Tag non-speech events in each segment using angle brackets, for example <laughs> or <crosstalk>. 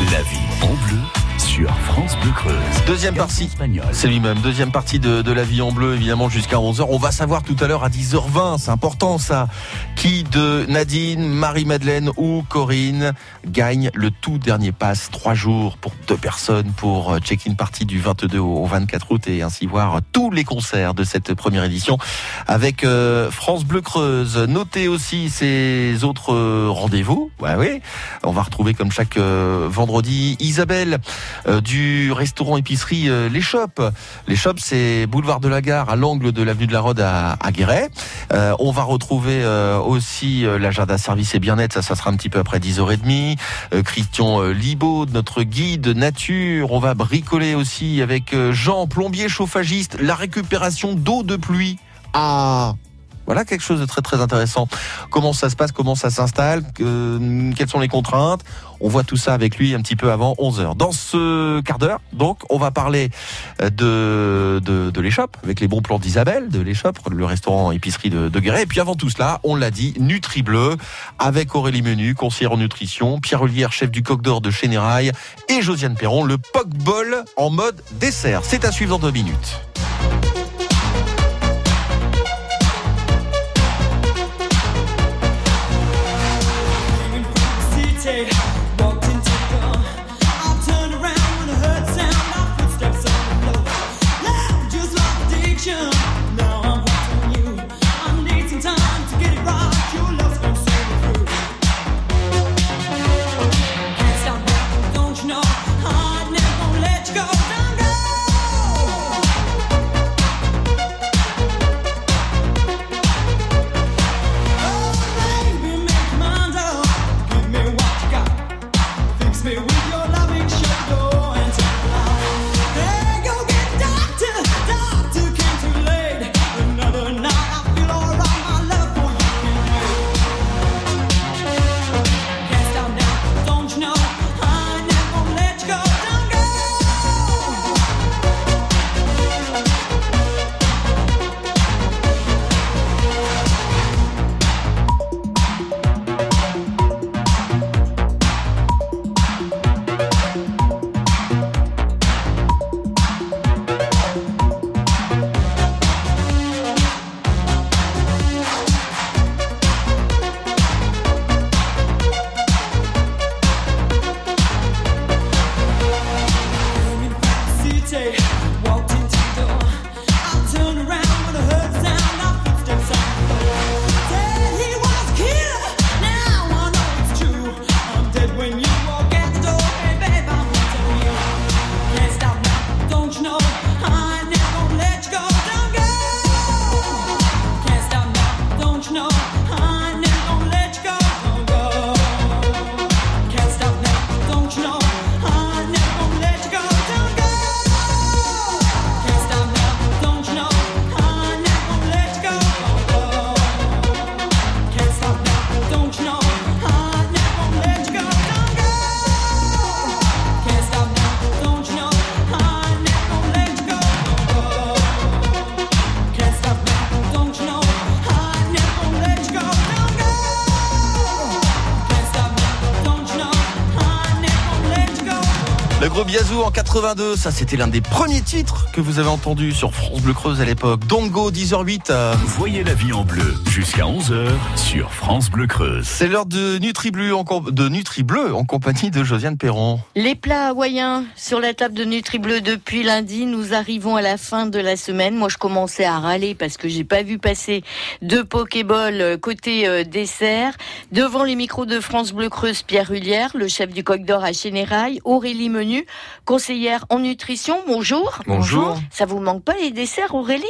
La vie en bleu sur France Bleu Creuse. Deuxième partie, c'est lui-même. Deuxième partie de, de la vie en bleu, évidemment, jusqu'à 11h. On va savoir tout à l'heure à 10h20, c'est important ça, qui de Nadine, Marie-Madeleine ou Corinne gagne le tout dernier pass. Trois jours pour deux personnes pour euh, check-in party du 22 au 24 août et ainsi voir tous les concerts de cette première édition avec euh, France Bleu Creuse. Notez aussi ces autres euh, rendez-vous. Ouais, oui. On va retrouver comme chaque vendredi Isabelle du restaurant épicerie euh, Les Shops. Les Shops, c'est boulevard de la Gare à l'angle de l'avenue de la Rode à, à Guéret. Euh, on va retrouver aussi l'agenda service et bien-être, ça, ça sera un petit peu après 10h30. Christian Libaud, notre guide nature. On va bricoler aussi avec Jean, plombier chauffagiste, la récupération d'eau de pluie. Ah voilà quelque chose de très très intéressant. Comment ça se passe, comment ça s'installe, quelles sont les contraintes? On voit tout ça avec lui un petit peu avant 11h. Dans ce quart d'heure, donc, on va parler euh, de, de, l'échoppe, avec les bons plans d'Isabelle, de l'échoppe, le restaurant épicerie de, de Guéret. Et puis avant tout cela, on l'a dit, Nutri Bleu, avec Aurélie Menu, conseillère en nutrition, Pierre Olivière, chef du coq d'or de Chénérail, et Josiane Perron, le Bol en mode dessert. C'est à suivre dans deux minutes. 82, ça c'était l'un des premiers titres que vous avez entendu sur France Bleu Creuse à l'époque. Dongo 10h08. Voyez la vie en bleu jusqu'à 11h sur France Bleu Creuse. C'est l'heure de Nutri Bleu en, de Nutri Bleu en compagnie de Josiane Perron. Les plats hawaïens sur la table de Nutri Bleu depuis lundi. Nous arrivons à la fin de la semaine. Moi, je commençais à râler parce que j'ai pas vu passer de Pokéball euh, côté euh, dessert. Devant les micros de France Bleu Creuse, Pierre Hullière, le chef du Coq d'Or à Chénérail, Aurélie Menu, conseillère en nutrition. Bonjour. Bonjour. Ça vous manque pas les desserts, Aurélie?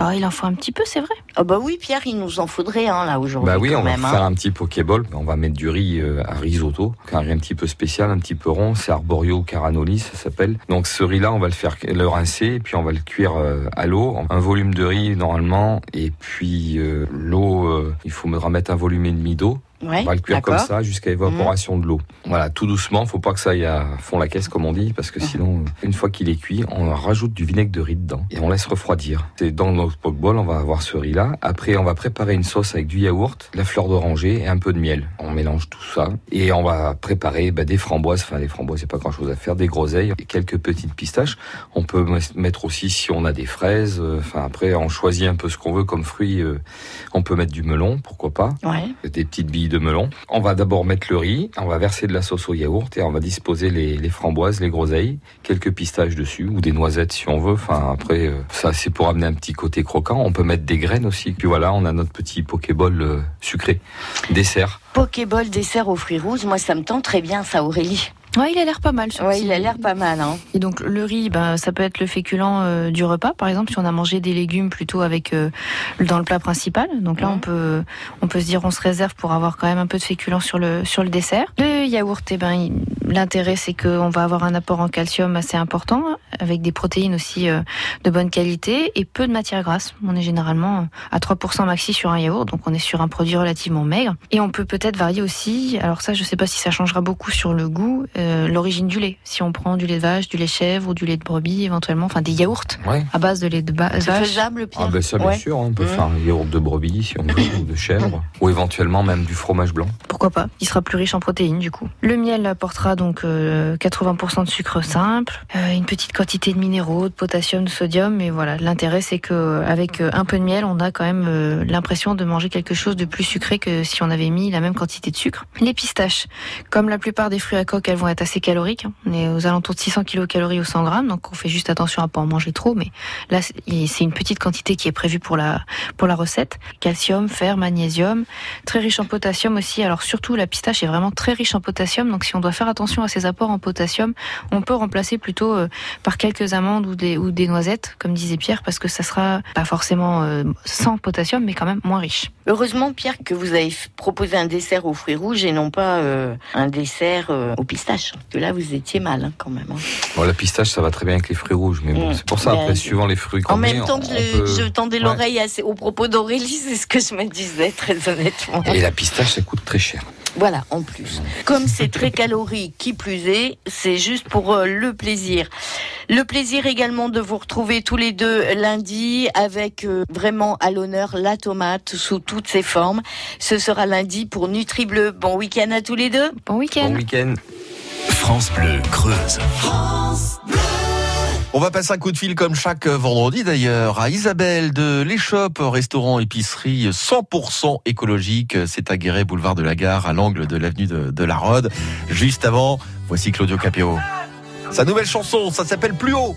Oh, il en faut un petit peu, c'est vrai. Ah bah oui, Pierre, il nous en faudrait un là aujourd'hui. Bah oui, on va hein. faire un petit pokéball. On va mettre du riz euh, à risotto, un riz un petit peu spécial, un petit peu rond. C'est arborio caranoli, ça s'appelle. Donc ce riz-là, on va le faire le rincer, puis on va le cuire euh, à l'eau. Un volume de riz normalement, et puis euh, l'eau, il faut me remettre un volume et demi d'eau Ouais, On va le cuire comme ça jusqu'à évaporation de l'eau. Voilà, tout doucement. Faut pas que ça aille à fond la caisse comme on dit, parce que sinon, une fois qu'il est cuit, on rajoute du vinaigre de riz dedans et on laisse refroidir. C'est dans notre pokeball, on va avoir ce riz là. Après, on va préparer une sauce avec du yaourt, de la fleur d'oranger et un peu de miel. On mélange tout ça et on va préparer bah, des framboises. Enfin, les framboises, c'est pas grand chose à faire. Des groseilles et quelques petites pistaches. On peut mettre aussi si on a des fraises. euh, Enfin, après, on choisit un peu ce qu'on veut comme fruit. euh, On peut mettre du melon, pourquoi pas Ouais. des petites billes de melon. On va d'abord mettre le riz, on va verser de la sauce au yaourt et on va disposer les, framboises, les groseilles, quelques pistaches dessus ou des noisettes si on veut. Enfin après, euh, ça c'est pour amener un petit côté croquant. On peut mettre des graines aussi. Puis voilà, on a notre petit pokéball euh, sucré, dessert. Pokéball dessert aux fruits rouges, moi ça me tente très bien ça Aurélie. Ouais, il a l'air pas mal. Ouais, petit- il a l'air pas mal hein. Et donc le riz, ben, ça peut être le féculent euh, du repas, par exemple, si on a mangé des légumes plutôt avec euh, dans le plat principal. Donc là, Mhm. on peut on peut se dire on se réserve pour avoir quand même un peu de féculent sur le sur le dessert. Le yaourt, eh ben l'intérêt c'est qu'on va avoir un apport en calcium assez important, avec des protéines aussi euh, de bonne qualité et peu de matière grasse. On est généralement à 3% maxi sur un yaourt, donc on est sur un produit relativement maigre. Et on peut peut-être varier aussi. Alors ça, je sais pas si ça changera beaucoup sur le goût. Euh, l'origine du lait. Si on prend du lait de vache, du lait chèvre ou du lait de brebis éventuellement, enfin des yaourts Ouais. à base de lait de ba- C'est vache. faisable Pierre Ah ben ça bien Ouais. sûr, hein, on peut Mhm. faire un yaourt de brebis si on veut, <laughs> ou de chèvre, ou éventuellement même du fromage blanc. Pourquoi pas Il sera plus riche en protéines du coup. Le miel apportera donc euh, 80% de sucre simple, euh, une petite quantité de minéraux, de potassium, de sodium. Et voilà, l'intérêt c'est que euh, avec euh, un peu de miel, on a quand même euh, l'impression de manger quelque chose de plus sucré que si on avait mis la même quantité de sucre. Les pistaches, comme la plupart des fruits à coque, elles vont être assez caloriques. hein. On est aux alentours de 600 kcal au 100 grammes, donc on fait juste attention à pas en manger trop. Mais là, c'est une petite quantité qui est prévue pour la pour la recette. Calcium, fer, magnésium, très riche en potassium aussi. Alors surtout, la pistache est vraiment très riche en potassium. Donc si on doit faire attention à ses apports en potassium, on peut remplacer plutôt euh, par quelques amandes ou des, ou des noisettes, comme disait Pierre, parce que ça sera pas forcément euh, sans potassium, mais quand même moins riche. Heureusement Pierre que vous avez proposé un dessert aux fruits rouges et non pas euh, un dessert aux pistaches. Parce que là vous étiez mal hein, quand même. hein. Bon, la pistache, ça va très bien avec les fruits rouges, mais bon, c'est pour ça, Ben, après, suivant les fruits qu'on En met, même temps que on je, peut- je tendais Ouais. l'oreille aux propos d'Aurélie, c'est ce que je me disais très honnêtement. Et la pistache, ça coûte très cher. Voilà, en plus. Comme c'est très calorique, qui plus est, c'est juste pour euh, le plaisir. Le plaisir également de vous retrouver tous les deux lundi avec euh, vraiment à l'honneur la tomate sous toutes ses formes. Ce sera lundi pour Nutri Bleu. Bon week-end à tous les deux. Bon week-end Bon week-end. France Bleu Creuse. On va passer un coup de fil comme chaque vendredi d'ailleurs à Isabelle de l'Échoppe, restaurant épicerie 100% écologique. C'est à boulevard de la Gare, à l'angle de l'avenue de, de la Rode. Juste avant, voici Claudio Capéo. Sa nouvelle chanson, ça s'appelle Plus haut.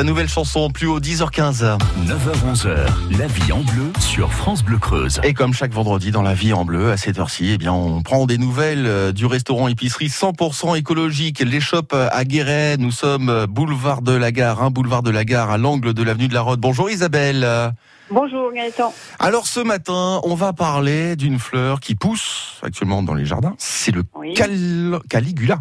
sa nouvelle chanson plus haut 10h15. 9h-11h, la vie en bleu sur France Bleu Creuse. Et comme chaque vendredi dans la vie en bleu, à cette heure-ci, eh bien, on prend des nouvelles euh, du restaurant épicerie 100% écologique, l'échoppe à Guéret. Nous sommes euh, boulevard de la Gare, un boulevard de la Gare à l'angle de l'avenue de la Rode. Bonjour Isabelle. Bonjour Gaëtan. Alors ce matin, on va parler d'une fleur qui pousse actuellement dans les jardins. C'est le Oui. cal- Caligula.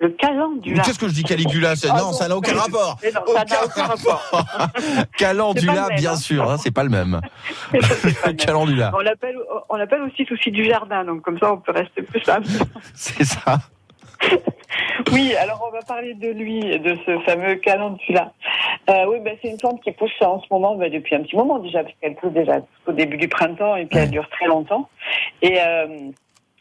Le calendula. Qu'est-ce que je dis Caligula Ah Non, ça n'a aucun mais- rapport. mais non, ça n'a aucun rapport. <laughs> Calendula, même, bien hein. sûr, hein, c'est pas le même. <laughs> Pas le même. <laughs> Calendula, On l'appelle, on l'appelle aussi souci du jardin, donc comme ça on peut rester plus simple. c'est ça. Oui, alors on va parler de lui, de ce fameux calendula. Euh, oui, ben, c'est une plante qui pousse en ce moment ben, depuis un petit moment déjà, parce qu'elle pousse déjà au début du printemps et puis elle dure très longtemps. Et euh,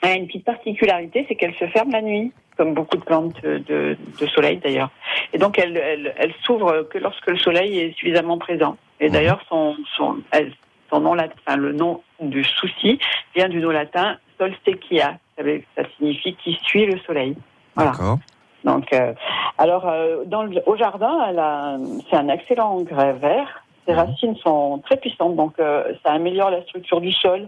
elle a une petite particularité, c'est qu'elle se ferme la nuit, comme beaucoup de plantes de, de soleil d'ailleurs. Et donc elle, elle, elle s'ouvre que lorsque le soleil est suffisamment présent. Et Mhm. d'ailleurs, son, son, elle- son nom latin, enfin, le nom du souci vient du nom latin solstechia. Ça, veut- ça signifie qui suit le soleil. Voilà. Donc, euh, alors, euh, dans le, au jardin, elle a, c'est un excellent engrais vert. Ses Mhm. racines sont très puissantes, donc euh, ça améliore la structure du sol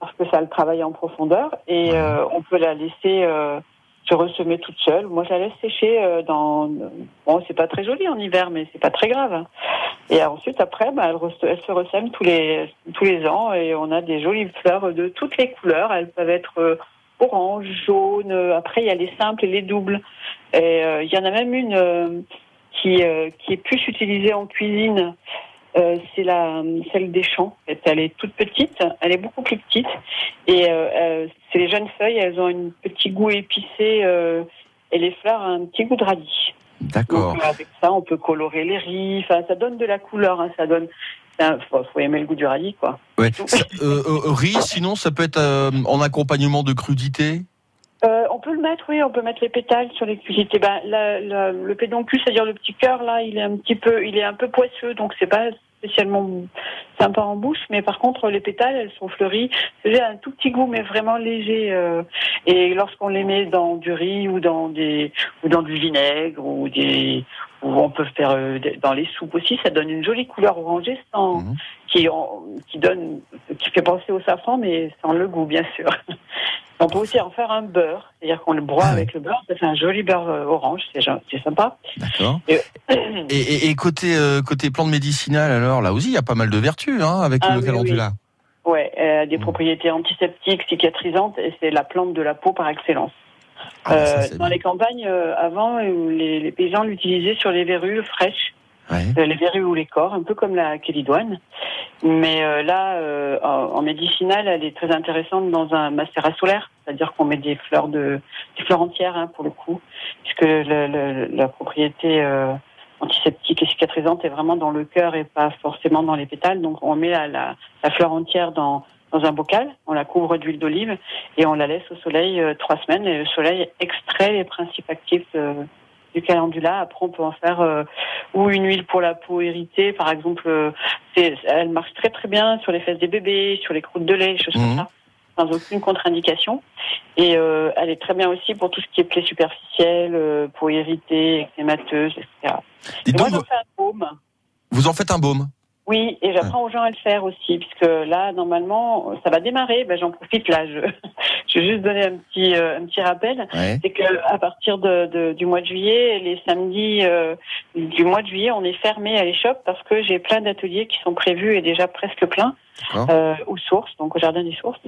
parce que ça le travaille en profondeur et euh, on peut la laisser euh, se ressemer toute seule. Moi, je la laisse sécher euh, dans. Bon, c'est pas très joli en hiver, mais c'est pas très grave. Et ensuite, après, bah, elle, re- elle se ressème tous les tous les ans et on a des jolies fleurs de toutes les couleurs. Elles peuvent être euh, orange, jaune. euh, Après, il y a les simples et les doubles. Et euh, il y en a même une euh, qui, euh, qui est plus utilisée en cuisine. Euh, c'est la celle des champs. Elle est toute petite, elle est beaucoup plus petite. Et euh, euh, c'est les jeunes feuilles, elles ont un petit goût épicé. et les fleurs ont un petit goût de radis. D'accord. Avec ça, on peut colorer les riz. Enfin, ça donne de la couleur. Hein, ça donne. Il faut, faut aimer le goût du radis, quoi. Ouais. Riz, sinon, ça peut être en accompagnement de crudité? Euh, on peut le mettre, oui, on peut mettre les pétales sur les cuisités. Ben, la- la- le pédoncule, c'est-à-dire le petit cœur, là, il est un petit peu, il est un peu poisseux, donc c'est pas spécialement sympa en bouche. Mais par contre, les pétales, elles sont fleuries. C'est un tout petit goût, mais vraiment léger. euh, et lorsqu'on les met dans du riz ou dans des, ou dans du vinaigre ou des, on peut faire euh, dans les soupes aussi, ça donne une jolie couleur orangée sans, Mhm. qui, donne, qui fait penser au safran, mais sans le goût, bien sûr. <laughs> On peut aussi en faire un beurre, c'est-à-dire qu'on le broie Ah ouais. avec le beurre, ça fait un joli beurre euh, orange, c'est sympa. D'accord. Et- Et, et, et côté euh, côté plante médicinale, alors là aussi, il y a pas mal de vertus hein, avec Ah le oui, calendula. Ouais, elle a des Mm. propriétés antiseptiques, cicatrisantes, et c'est la plante de la peau par excellence. Ah, ça, Euh, dans bien. les campagnes, euh, avant, euh, les, les paysans l'utilisaient sur les verrues fraîches, Ouais. les verrues ou les corps, un peu comme la kélidoine. Mais euh, là, euh, en, en médicinal, elle est très intéressante dans un macérat solaire, c'est-à-dire qu'on met des fleurs de, des fleurs entières hein, pour le coup, puisque le- le- la propriété euh, antiseptique et cicatrisante est vraiment dans le cœur et pas forcément dans les pétales. Donc on met la, la, la fleur entière dans dans un bocal, on la couvre d'huile d'olive et on la laisse au soleil euh, trois semaines et le soleil extrait les principes actifs de- du calendula. Après, on peut en faire euh, ou une huile pour la peau irritée, par exemple. euh, elle marche très très bien sur les fesses des bébés, sur les croûtes de lait, choses Mhm. comme ça, sans aucune contre-indication. Et euh, elle est très bien aussi pour tout ce qui est plaies superficielles, euh, peau irritée, ectémateuse, etc. Et Dites moi, donc, j'en fais un baume. vous en faites un baume? Oui, et j'apprends aux gens à le faire aussi, puisque là, normalement, ça va démarrer. Ben, j'en profite là, je, <laughs> Je vais juste donner un petit, euh, un petit rappel. Ouais. C'est que à partir de, de- du mois de juillet, les samedis euh, du mois de juillet, on est fermé à l'échoppe parce que j'ai plein d'ateliers qui sont prévus et déjà presque pleins euh, aux sources, donc au jardin des sources,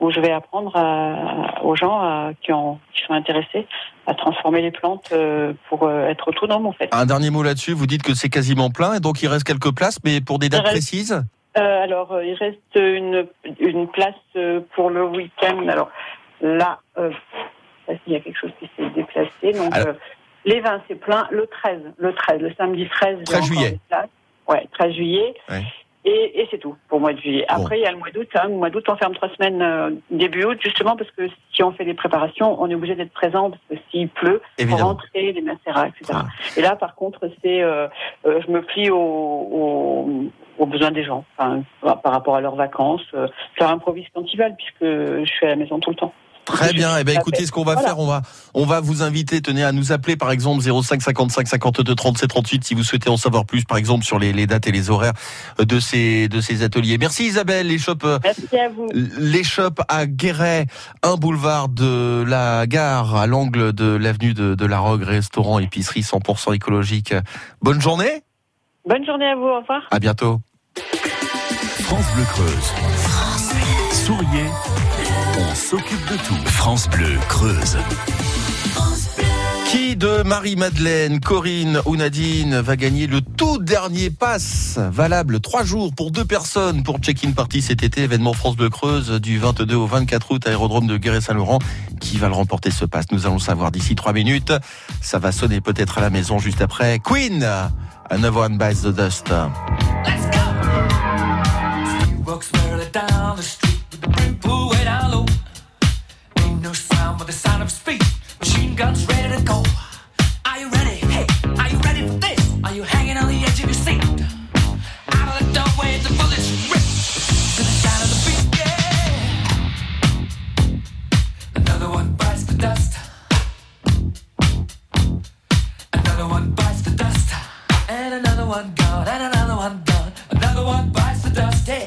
où je vais apprendre à- aux gens à- qui, ont, qui sont intéressés à transformer les plantes euh, pour euh, être autonomes en fait. Un dernier mot là-dessus. Vous dites que c'est quasiment plein et donc il reste quelques places, mais pour des dates Il reste- précises. Euh, alors, il reste une, une place pour le week-end. Alors là, euh, je sais pas s'il y a quelque chose qui s'est déplacé. Donc, Alors- euh, les 20, c'est plein. Le 13, le 13, le samedi 13, j'ai 13 encore juillet. des places. Ouais, 13 juillet. Ouais. Et, et c'est tout pour le mois de juillet. Bon. Après, il y a le mois d'août. Hein. Le mois d'août, on ferme trois semaines euh, début août, justement parce que si on fait des préparations, on est obligé d'être présent parce que s'il pleut, pour Évidemment. rentrer, les macérats, etc. Ah. Et là, par contre, c'est, euh, euh, je me plie aux, aux, aux besoins des gens, enfin, par rapport à leurs vacances. Euh, je leur improvise quand ils veulent, puisque je suis à la maison tout le temps. Très bien. Eh ben, Ça écoutez, ce qu'on va voilà. faire, on va, on va vous inviter, tenez, à nous appeler, par exemple, 05 55 52 37 38, si vous souhaitez en savoir plus, par exemple, sur les, les dates et les horaires de ces, de ces ateliers. Merci Isabelle. Les shops, euh, Merci à vous. les shops à Guéret, un boulevard de la gare, à l'angle de l'avenue de, de la Rogue, restaurant, épicerie 100% écologique. Bonne journée. Bonne journée à vous. Au revoir. À bientôt. France Bleu Creuse. Souriez, on s'occupe de tout. France Bleu Creuse. Qui de Marie-Madeleine, Corinne ou Nadine va gagner le tout dernier pass valable trois jours pour deux personnes pour check-in party cet été, événement France Bleu Creuse du 22 au 24 août, aérodrome de Guéret-Saint-Laurent. Qui va le remporter ce pass? Nous allons le savoir d'ici trois minutes. Ça va sonner peut-être à la maison juste après. Queen, Another One Bites the Dust. Let's go. Low. Ain't no sound but the sound of feet. Machine guns ready to go. Are you ready? Hey, are you ready for this? Are you hanging on the edge of your seat? Out of the doorway, bullets rip to the sound of the. Yeah. Another one bites the dust. Another one bites the dust. And another one gone, and another one gone. Another one bites the dust. We're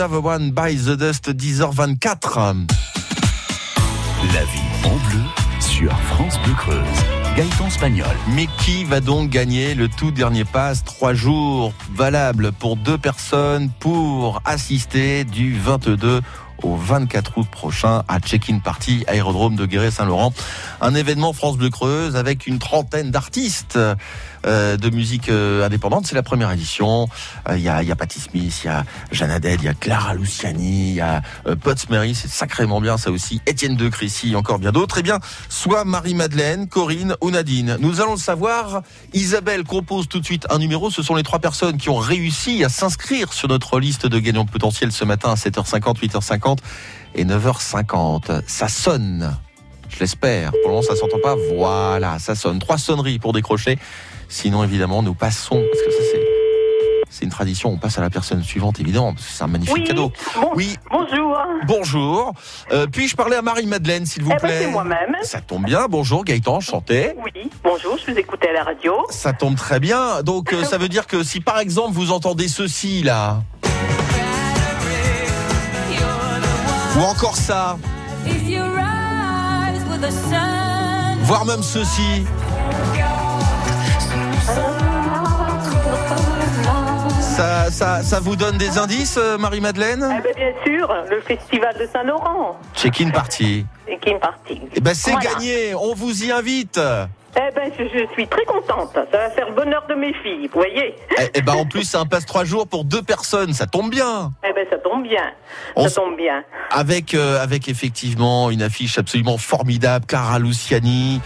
Another One by the Dust, 10h24. La vie en bleu sur France Bleu Creuse. Gaëtan Spagnol. Mais qui va donc gagner le tout dernier pass Trois jours valables pour deux personnes pour assister du 22 au 24 août prochain à Check-in Party, aérodrome de Guéret-Saint-Laurent. Un événement France Bleu Creuse avec une trentaine d'artistes de musique euh, indépendante. C'est la première édition. Euh, Il y, a, il Patti Smith, il y a Jeanne Haddad, il y a Clara Luciani, il y a euh, Potts Mary, c'est sacrément bien ça aussi. Étienne de Crécy, encore bien d'autres. Eh bien, soit Marie-Madeleine, Corinne ou Nadine. Nous allons le savoir. Isabelle compose tout de suite un numéro. Ce sont les trois personnes qui ont réussi à s'inscrire sur notre liste de gagnants potentiels ce matin à 7h50, 8h50 et 9h50. Ça sonne. Je l'espère. Pour le moment, ça s'entend pas. Voilà, ça sonne. Trois sonneries pour décrocher. Sinon, évidemment, nous passons, parce que ça, c'est, c'est une tradition. On passe à la personne suivante, évidemment, parce que c'est un magnifique Oui, cadeau. bon- Oui, bonjour. bonjour. Euh, puis-je parler à Marie-Madeleine, s'il vous Eh ben, plaît? c'est moi-même. Ça tombe bien. Bonjour, Gaëtan, enchanté. Oui, bonjour, je vous écoutais à la radio. Ça tombe très bien. Donc, euh, ça veut dire que si, par exemple, vous entendez ceci, là, ou encore ça, voire même ceci, ça, ça, ça vous donne des indices, euh, Marie-Madeleine Eh ben, bien sûr, le festival de Saint-Laurent. Check-in party. Kim Party. Eh ben, c'est Voilà. gagné. On vous y invite. Eh ben, je, je suis très contente. Ça va faire le bonheur de mes filles, vous voyez. Eh, eh ben, en plus, c'est un passe trois jours pour deux personnes. Ça tombe bien. Eh ben, ça tombe bien. On ça tombe bien. avec euh, avec effectivement une affiche absolument formidable, Clara Luciani.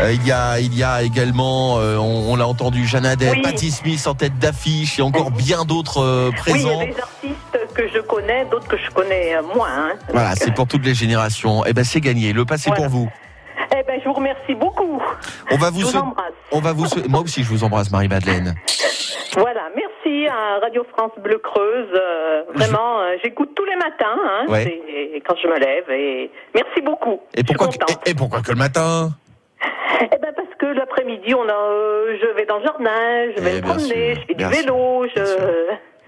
Euh, il y a il y a également, euh, on, on l'a entendu, Jeanne Haddad, Oui. Patti Smith en tête d'affiche et encore bien d'autres euh, Oui, il y présents. a des artistes que je connais, d'autres que je connais moins. hein. Voilà, c'est pour toutes les générations. Eh ben c'est gagné. Le passé Voilà. pour vous. Je vous remercie beaucoup. On va vous Je vous sou- embrasse. on va vous moi aussi je vous embrasse Marie Madeleine. Voilà, merci à Radio France Bleu Creuse. euh, vraiment, euh, j'écoute tous les matins, hein, Ouais. quand je me lève. Et merci beaucoup. Et pourquoi que, et, et pourquoi que le matin? Eh ben parce que l'après-midi, on a, euh, je vais dans le jardin, je vais Eh, me promener, sûr, je fais du vélo, je.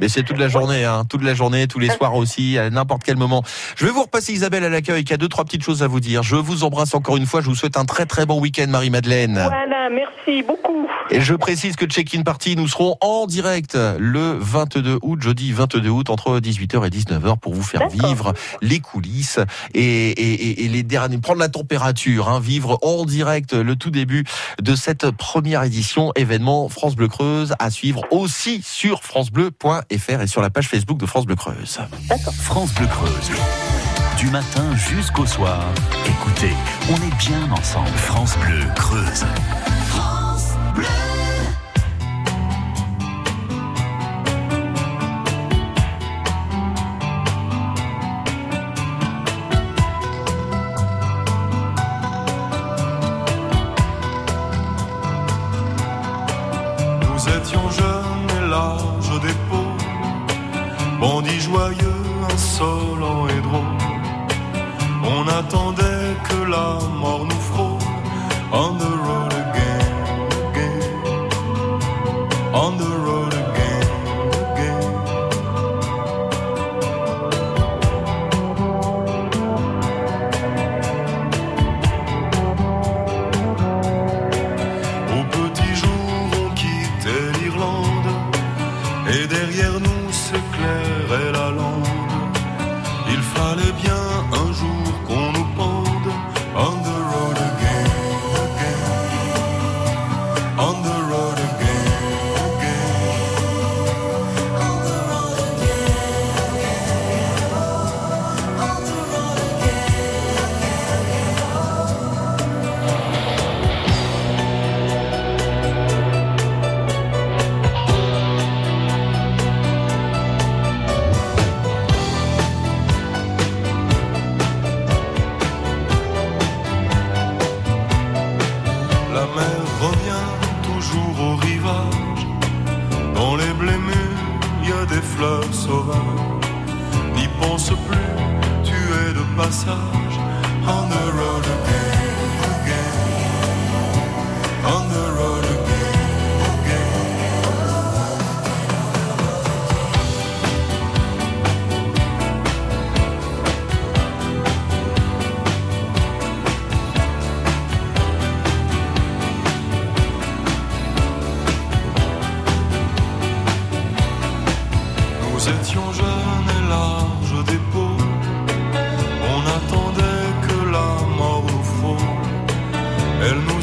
Mais c'est toute la journée, hein, toute la journée, tous les soirs aussi, à n'importe quel moment. Je vais vous repasser Isabelle à l'accueil, qui a deux trois petites choses à vous dire. Je vous embrasse encore une fois. Je vous souhaite un très très bon week-end, Marie Madeleine. Voilà, merci beaucoup. Et je précise que Check-in Party, nous serons en direct le 22 août, jeudi 22 août, entre 18h et 19h pour vous faire vivre les coulisses et, et, et- et les derniers, prendre la température, hein, vivre en direct le tout début de cette première édition événement France Bleu Creuse à suivre aussi sur francebleu.fr et sur la page Facebook de France Bleu Creuse. France Bleu Creuse. Du matin jusqu'au soir, écoutez, on est bien ensemble. France Bleu Creuse.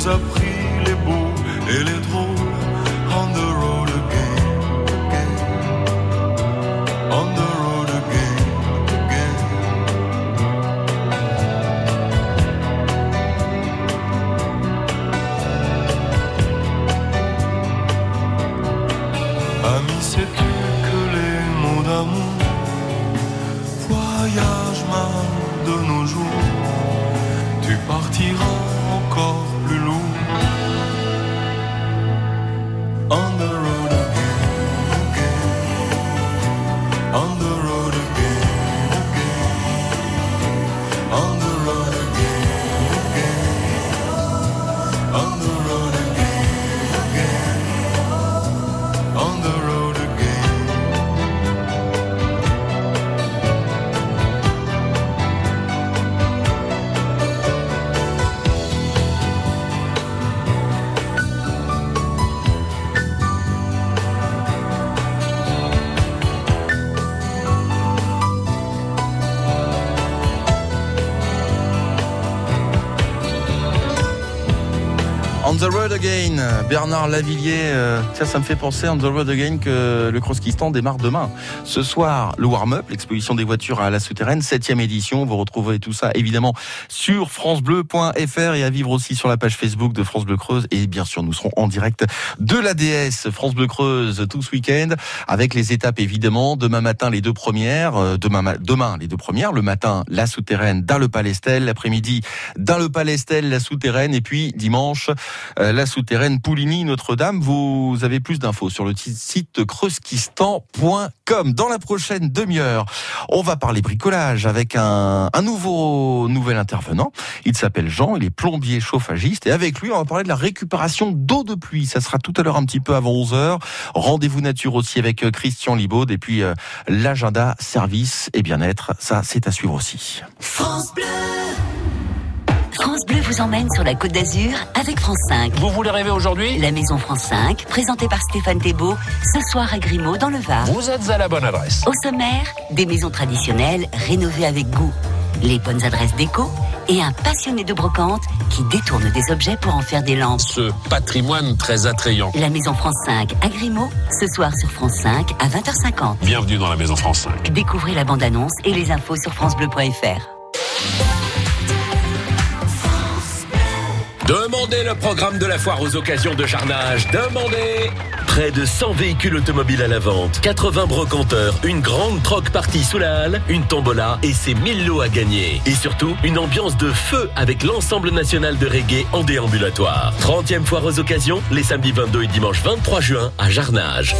Elle Bernard Lavillier. euh, tiens, ça me fait penser On the road again que le Crosskistan démarre demain. Ce soir, le warm-up, l'exposition des voitures à la souterraine, septième édition. Vous retrouverez tout ça évidemment sur francebleu.fr et à vivre aussi sur la page Facebook de France Bleu Creuse. Et bien sûr, nous serons en direct de la DS France Bleu Creuse tout ce week-end avec les étapes évidemment. Demain matin, les deux premières. euh, Demain, ma- demain, les deux premières. Le matin, la souterraine dans le Palestel. L'après-midi, dans le Palestel, la souterraine. Et puis dimanche, euh, la souterraine Pouligny Notre-Dame. Vous avez plus d'infos sur le site creuskistan.com. Dans la prochaine demi-heure, on va parler bricolage avec un, un nouveau nouvel intervenant. Il s'appelle Jean, il est plombier chauffagiste et avec lui, on va parler de la récupération d'eau de pluie. Ça sera tout à l'heure un petit peu avant 11h. Rendez-vous nature aussi avec euh, Christian Libaud et puis euh, l'agenda service et bien-être. Ça, c'est à suivre aussi. France Bleu. France Bleu vous emmène sur la Côte d'Azur avec France 5. Vous voulez rêver aujourd'hui? La Maison France 5, présentée par Stéphane Thébault, ce soir à Grimaud dans le Var. Vous êtes à la bonne adresse. Au sommaire, des maisons traditionnelles rénovées avec goût, les bonnes adresses déco et un passionné de brocante qui détourne des objets pour en faire des lampes. Ce patrimoine très attrayant. La Maison France 5 à Grimaud, ce soir sur France 5 à 20h50. Bienvenue dans la Maison France 5. Découvrez la bande-annonce et les infos sur francebleu.fr. Demandez le programme de la foire aux occasions de Charnage. Demandez Près de 100 véhicules automobiles à la vente, 80 brocanteurs, une grande troc partie sous la halle, une tombola et ses 1000 lots à gagner. Et surtout, une ambiance de feu avec l'ensemble national de reggae en déambulatoire. 30e foire aux occasions, les samedis 22 et dimanche 23 juin à Jarnage.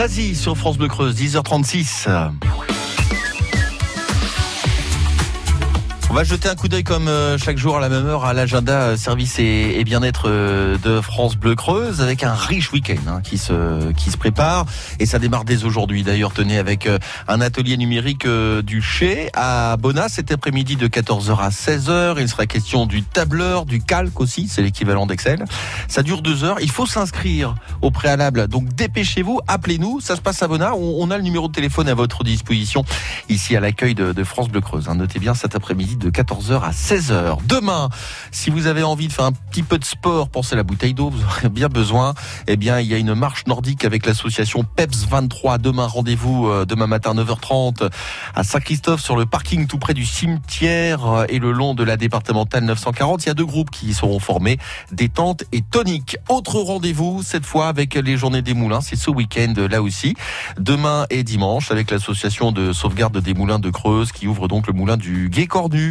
Zazie sur France Bleu Creuse, 10h36. On va jeter un coup d'œil comme euh, chaque jour à la même heure à l'agenda euh, service et, bien-être euh, de France Bleu Creuse avec un riche week-end hein, qui se qui se prépare et ça démarre dès aujourd'hui. D'ailleurs, tenez avec un atelier numérique du Chez à Bonnat cet après-midi de 14h à 16h. Il sera question du tableur, du calque aussi, c'est l'équivalent d'Excel. Ça dure deux heures. Il faut s'inscrire au préalable. Donc dépêchez-vous, appelez-nous. Ça se passe à Bonnat. On, a le numéro de téléphone à votre disposition ici à l'accueil de, de France Bleu Creuse. hein. Notez bien cet après-midi de 14h à 16h. Demain, si vous avez envie de faire un petit peu de sport, pensez à la bouteille d'eau, vous aurez bien besoin. Eh bien, il y a une marche nordique avec l'association PEPS 23. Demain, rendez-vous euh, demain matin 9h30 à Saint-Christophe sur le parking tout près du cimetière euh, et le long de la départementale 940. Il y a deux groupes qui seront formés, détente et tonique. Autre rendez-vous, cette fois avec les journées des moulins. C'est ce week-end là aussi. Demain et dimanche avec l'association de sauvegarde des moulins de Creuse qui ouvre donc le moulin du Gué Cornu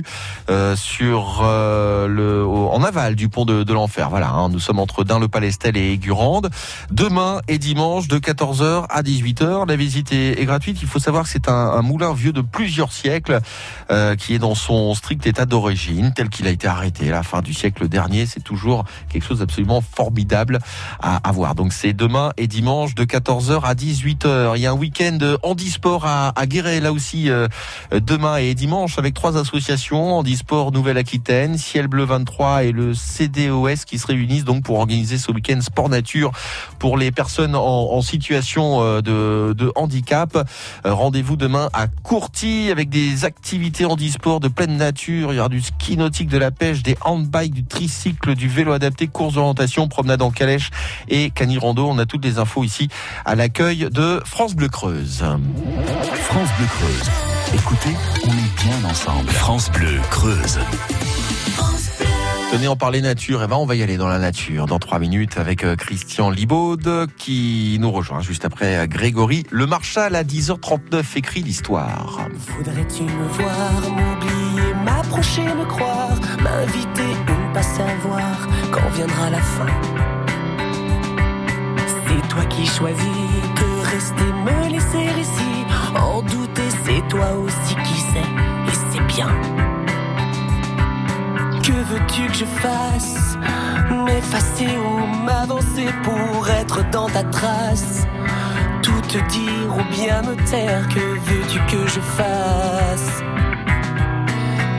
euh, sur euh, le en aval du pont de, l'Enfer. Voilà, hein, nous sommes entre Dain le Palestel et Aigurande. Demain et dimanche de 14h à 18h. La visite est, gratuite. Il faut savoir que c'est un, moulin vieux de plusieurs siècles euh, qui est dans son strict état d'origine, tel qu'il a été arrêté à la fin du siècle dernier. C'est toujours quelque chose d'absolument formidable à, à voir. Donc c'est demain et dimanche de 14h à 18h. Il y a un week-end handisport à, Guéret là aussi demain et dimanche avec trois associations handisport Nouvelle-Aquitaine, Ciel Bleu 23 et le CDOS qui se réunissent donc pour organiser ce week-end sport nature pour les personnes en, situation euh, de, handicap. Euh, Rendez-vous demain à Courty avec des activités handisport de pleine nature. Il y aura du ski nautique, de la pêche, des handbikes, du tricycle, du vélo adapté, courses d'orientation, promenade en calèche et canirando. On a toutes les infos ici à l'accueil de France Bleu Creuse. France Bleu Creuse. Écoutez, on est bien ensemble. France Bleu Creuse. Tenez, en parler nature, et ben on va y aller dans la nature dans trois minutes avec euh, Christian Libaude qui nous rejoint juste après euh, Grégory. Le Marshal à 10h39 écrit l'histoire. Voudrais-tu me voir, m'oublier, m'approcher, me croire, m'inviter ou ne pas savoir quand viendra la fin? C'est toi qui choisis que rester, me laisser ici, en douter, c'est toi aussi qui sais, et c'est bien. Que veux-tu que je fasse? M'effacer ou m'avancer pour être dans ta trace? Tout te dire ou bien me taire Que veux-tu que je fasse?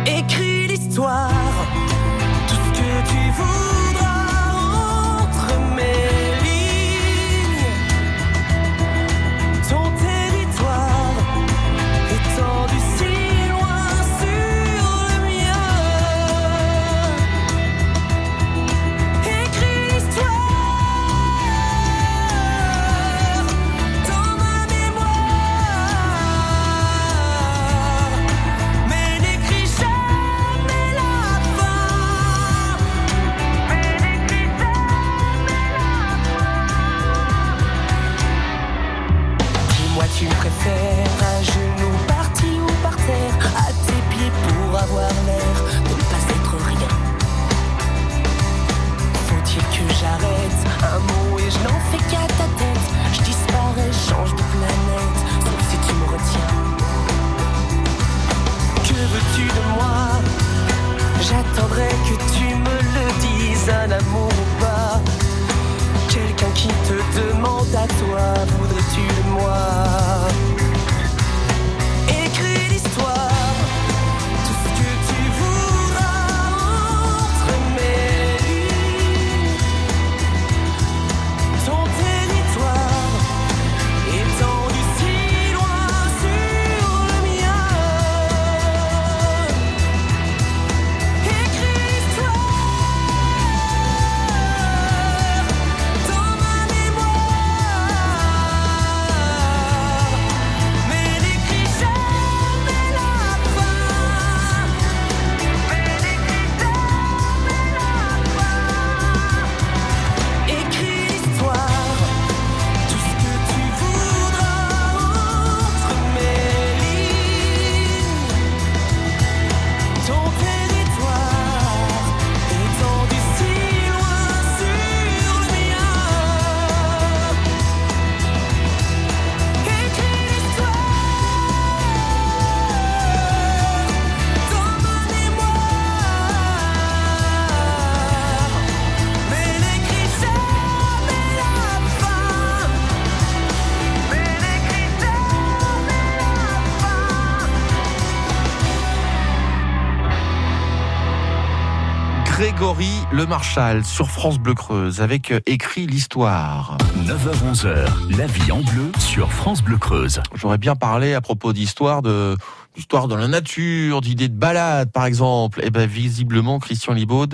Écris l'histoire Tout ce que tu voudras Le Marchal sur France Bleu Creuse avec euh, écrit l'histoire. 9h-11h, la vie en bleu sur France Bleu Creuse. J'aurais bien parlé à propos d'histoire de d'histoire dans la nature, d'idées de balade par exemple. Et ben visiblement Christian Libaud,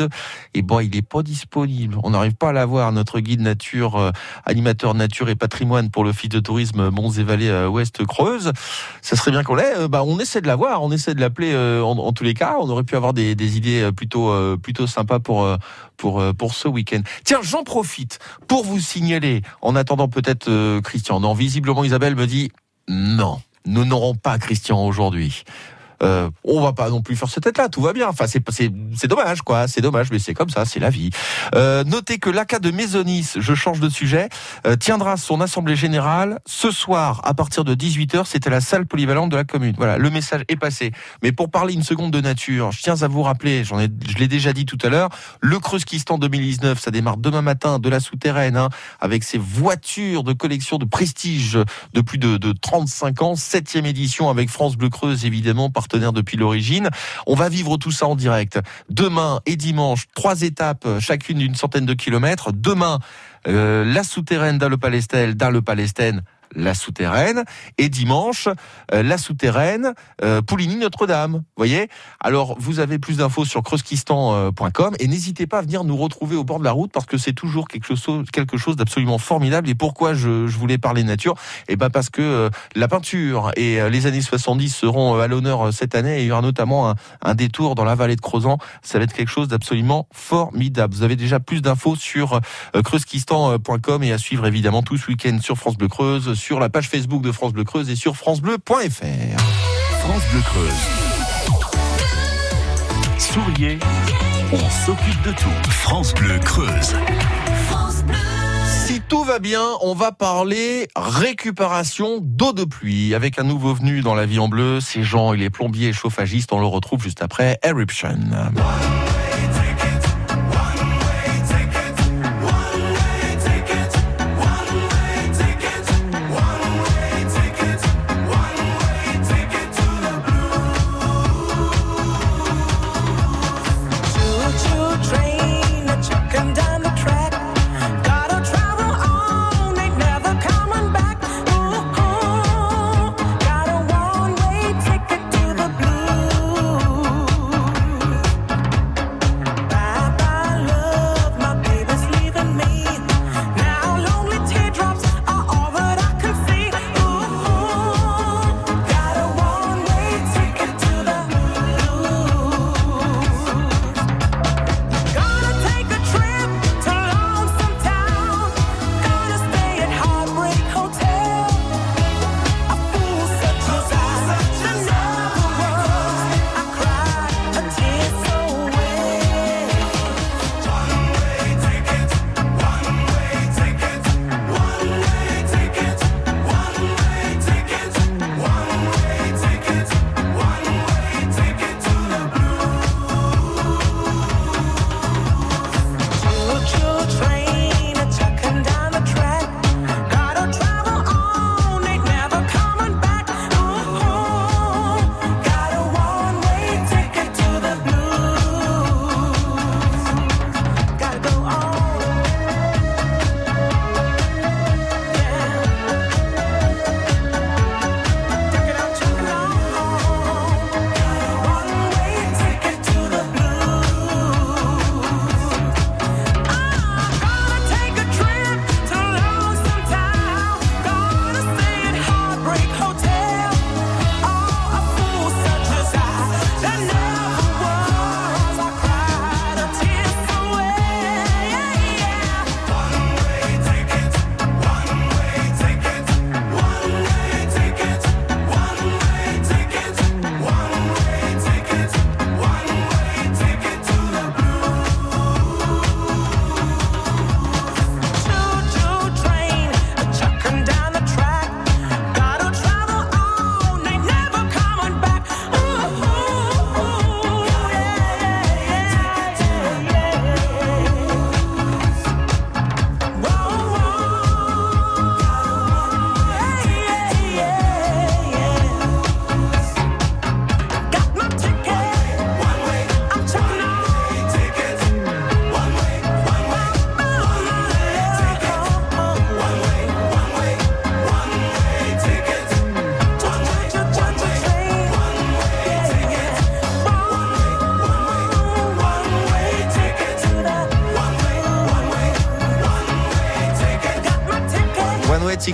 et bon il est pas disponible. On n'arrive pas à l'avoir notre guide nature, euh, animateur nature et patrimoine pour l'office de tourisme Monts et Vallées euh, Ouest Creuse. Ça serait bien qu'on l'ait. Euh, bah on essaie de l'avoir, on essaie de l'appeler euh, en, tous les cas. On aurait pu avoir des, des idées plutôt plutôt sympas pour pour pour ce week-end. Tiens, j'en profite pour vous signaler. En attendant peut-être Christian. Non, visiblement Isabelle me dit non. Nous n'aurons pas Christian aujourd'hui. Euh, on va pas non plus faire cette tête-là, tout va bien. Enfin, c'est c'est c'est dommage, quoi. C'est dommage, mais c'est comme ça, c'est la vie. Euh, notez que l'ACA de Maisonis, je change de sujet, euh, tiendra son assemblée générale ce soir à partir de 18h. C'était la salle polyvalente de la commune. Voilà, le message est passé. Mais pour parler une seconde de nature, je tiens à vous rappeler, j'en ai, je l'ai déjà dit tout à l'heure, le Kreuskistan 2019, ça démarre demain matin de la souterraine, hein, avec ses voitures de collection de prestige de plus de, de 35 ans, septième édition avec France Bleu Creuse évidemment depuis l'origine. On va vivre tout ça en direct. Demain et dimanche, trois étapes, chacune d'une centaine de kilomètres. Demain, euh, la souterraine dans le Palestel, dans le Palestine, la souterraine, et dimanche, euh, la souterraine, euh, Pouligny Notre-Dame. Voyez? Alors, vous avez plus d'infos sur creuskistan.com et n'hésitez pas à venir nous retrouver au bord de la route parce que c'est toujours quelque chose, quelque chose d'absolument formidable. Et pourquoi je, voulais parler nature? Eh ben parce que euh, la peinture et euh, les années 70 seront euh, à l'honneur euh, cette année et il y aura notamment un, un détour dans la vallée de Crozan. Ça va être quelque chose d'absolument formidable. Vous avez déjà plus d'infos sur euh, creuskistan.com et à suivre évidemment tout ce week-end sur France Bleu Creuse, sur la page Facebook de France Bleu Creuse et sur francebleu.fr. France Bleu Creuse. Souriez, on s'occupe de tout. France Bleu Creuse. Si tout va bien, on va parler récupération d'eau de pluie avec un nouveau venu dans la vie en bleu. C'est Jean, il est plombier et chauffagiste. On le retrouve juste après Eruption.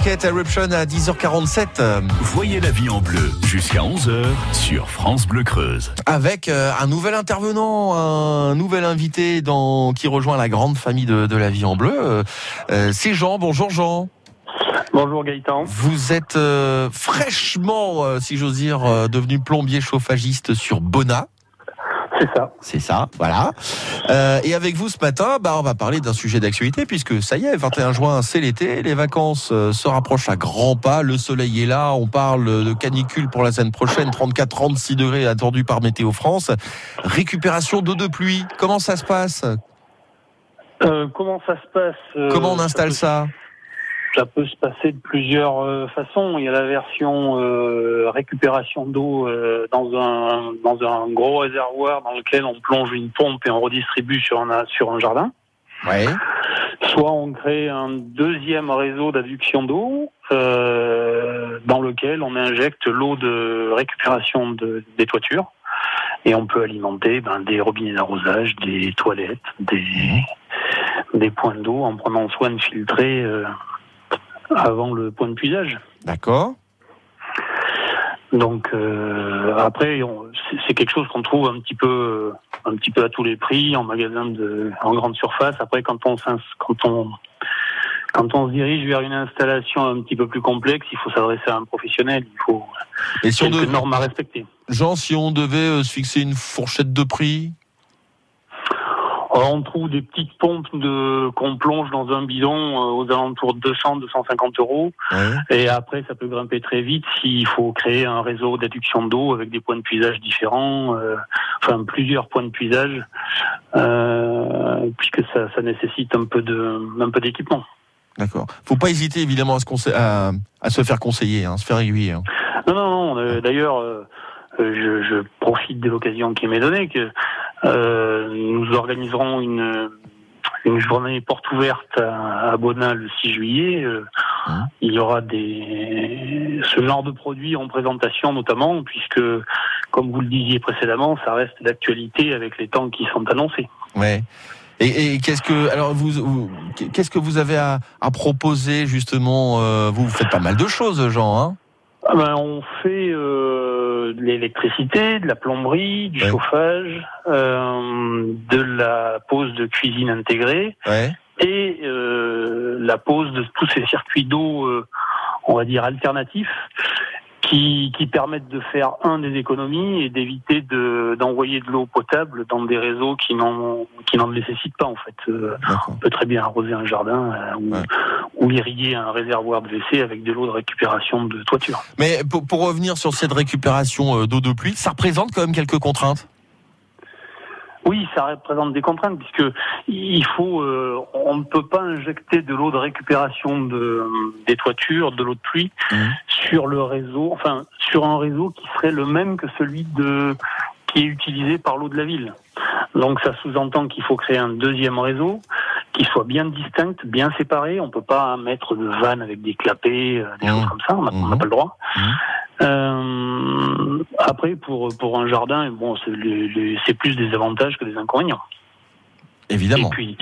Ticket Eruption à 10h47. Voyez la vie en bleu jusqu'à 11h sur France Bleu Creuse. Avec euh, un nouvel intervenant, un nouvel invité dans, qui rejoint la grande famille de, de la vie en bleu. Euh, euh, C'est Jean. Bonjour Jean. Bonjour Gaëtan. Vous êtes euh, fraîchement, euh, si j'ose dire, euh, devenu plombier chauffagiste sur Bona. C'est ça. C'est ça, voilà. Euh, et avec vous ce matin, bah, on va parler d'un sujet d'actualité puisque ça y est, 21 juin, c'est l'été, les vacances euh, se rapprochent à grands pas, le soleil est là, on parle de canicule pour la semaine prochaine, 34-36 degrés attendus par Météo France. Récupération d'eau de pluie, comment ça se passe? Euh, comment ça se passe Comment on installe ça Ça? Peut se passer de plusieurs euh, façons. Il y a la version euh, récupération d'eau euh, dans un dans un gros réservoir dans lequel on plonge une pompe et on redistribue sur un sur un jardin. Ouais. Soit on crée un deuxième réseau d'adduction d'eau euh, dans lequel on injecte l'eau de récupération de, des toitures et on peut alimenter ben, des robinets d'arrosage, des toilettes, des, des points d'eau en prenant soin de filtrer avant le point de puisage. D'accord. Donc euh, après, on- c'est- quelque chose qu'on trouve un petit peu, un petit peu à tous les prix en magasin de, en grande surface. Après, quand on, s'ins- quand on, quand on se dirige vers une installation un petit peu plus complexe, il faut s'adresser à un professionnel. Il faut Et si on quelques devait- normes à respecter. Jean, si on devait euh, se fixer une fourchette de prix on trouve des petites pompes de qu'on plonge dans un bidon euh, aux alentours de 200, 250 euros. Et après, ça peut grimper très vite s'il faut créer un réseau d'adduction d'eau avec des points de puisage différents, euh, enfin plusieurs points de puisage, euh, puisque ça, ça nécessite un peu de, un peu d'équipement. D'accord. Faut pas hésiter évidemment à se, à, à se faire conseiller, hein, se faire aiguiller. hein. Non, non, non. euh, D'ailleurs, euh, je, je profite de l'occasion qui m'est donnée que nous organiserons une une journée porte ouverte à, Bonin le 6 juillet. Euh, Il y aura des ce genre de produits en présentation notamment, puisque comme vous le disiez précédemment, ça reste d'actualité avec les temps qui sont annoncés. Ouais. Et, et qu'est-ce que alors vous, vous- qu'est-ce que vous avez à, à proposer justement euh, Vous faites pas mal de choses, Jean. Hein? Ah ben, on fait euh, de l'électricité, de la plomberie, du chauffage, euh, de la pose de cuisine intégrée ouais. et euh, la pose de tous ces circuits d'eau, euh, on va dire alternatifs, qui, qui permettent de faire un des économies et d'éviter de d'envoyer de l'eau potable dans des réseaux qui n'en qui n'en nécessitent pas en fait. Euh, on peut très bien arroser un jardin euh, ou, ou irriguer un réservoir de WC avec de l'eau de récupération de toiture. Mais pour, pour revenir sur cette récupération euh, d'eau de pluie, ça représente quand même quelques contraintes? Oui, ça représente des contraintes puisque il faut, euh, on ne peut pas injecter de l'eau de récupération de, des toitures, de l'eau de pluie sur le réseau, enfin sur un réseau qui serait le même que celui de qui est utilisé par l'eau de la ville. Donc ça sous-entend qu'il faut créer un deuxième réseau qui soit bien distinct, bien séparé. On peut pas mettre de vannes avec des clapets, euh, des choses comme ça. On n'a n'a pas le droit. Euh, après, pour pour un jardin, bon, c'est plus des avantages que des inconvénients. Évidemment. Et puis,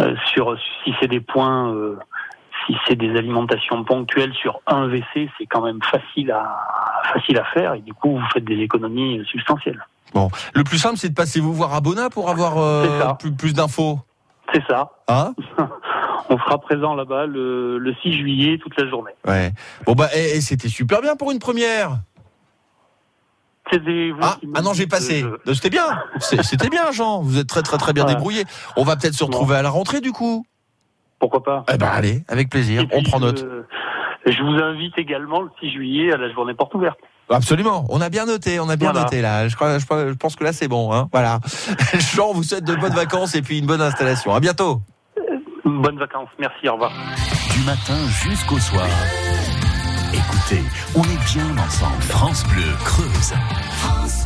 euh, sur si c'est des points, euh, si c'est des alimentations ponctuelles sur un WC, c'est quand même facile à facile à faire et du coup, vous faites des économies substantielles. Bon, le plus simple, c'est de passer vous voir à Bona pour avoir euh, plus, plus d'infos. C'est ça. Hein <laughs> On sera présent là-bas le, le 6 juillet toute la journée. Ouais. Bon bah, et, et c'était super bien pour une première. Ah, ah non, j'ai passé. C'était bien. C'était bien, Jean. Vous êtes très très très bien <laughs> débrouillé. On va peut-être se retrouver à la rentrée du coup. Pourquoi pas Eh ben allez, avec plaisir. On prend note. Euh, je vous invite également le 6 juillet à la journée porte ouverte. Absolument. On a bien noté, on a bien Voilà. noté là. Je, crois, je, crois- je pense que là c'est bon. Hein. Voilà. <laughs> Jean, vous souhaite de bonnes vacances et puis une bonne installation. À bientôt. Bonnes vacances. Merci. Au revoir. Du matin jusqu'au soir. Écoutez, on est bien ensemble. France Bleu Creuse. France Bleu.